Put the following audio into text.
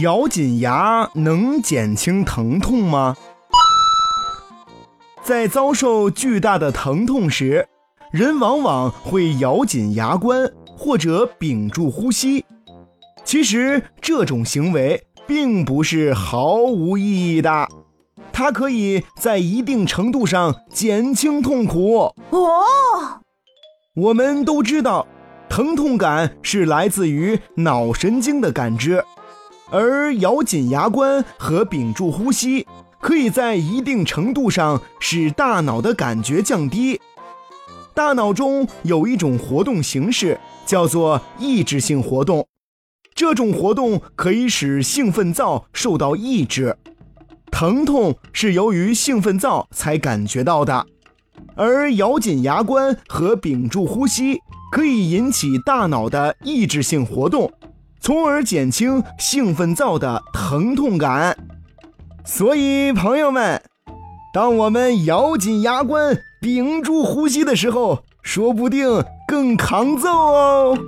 咬紧牙能减轻疼痛吗？在遭受巨大的疼痛时，人往往会咬紧牙关或者屏住呼吸。其实这种行为并不是毫无意义的，它可以在一定程度上减轻痛苦。哦，我们都知道，疼痛感是来自于脑神经的感知，而咬紧牙关和屏住呼吸。可以在一定程度上使大脑的感觉降低。大脑中有一种活动形式叫做抑制性活动，这种活动可以使兴奋灶受到抑制。疼痛是由于兴奋灶才感觉到的，而咬紧牙关和屏住呼吸可以引起大脑的抑制性活动，从而减轻兴奋灶的疼痛感。所以，朋友们，当我们咬紧牙关、屏住呼吸的时候，说不定更抗揍哦。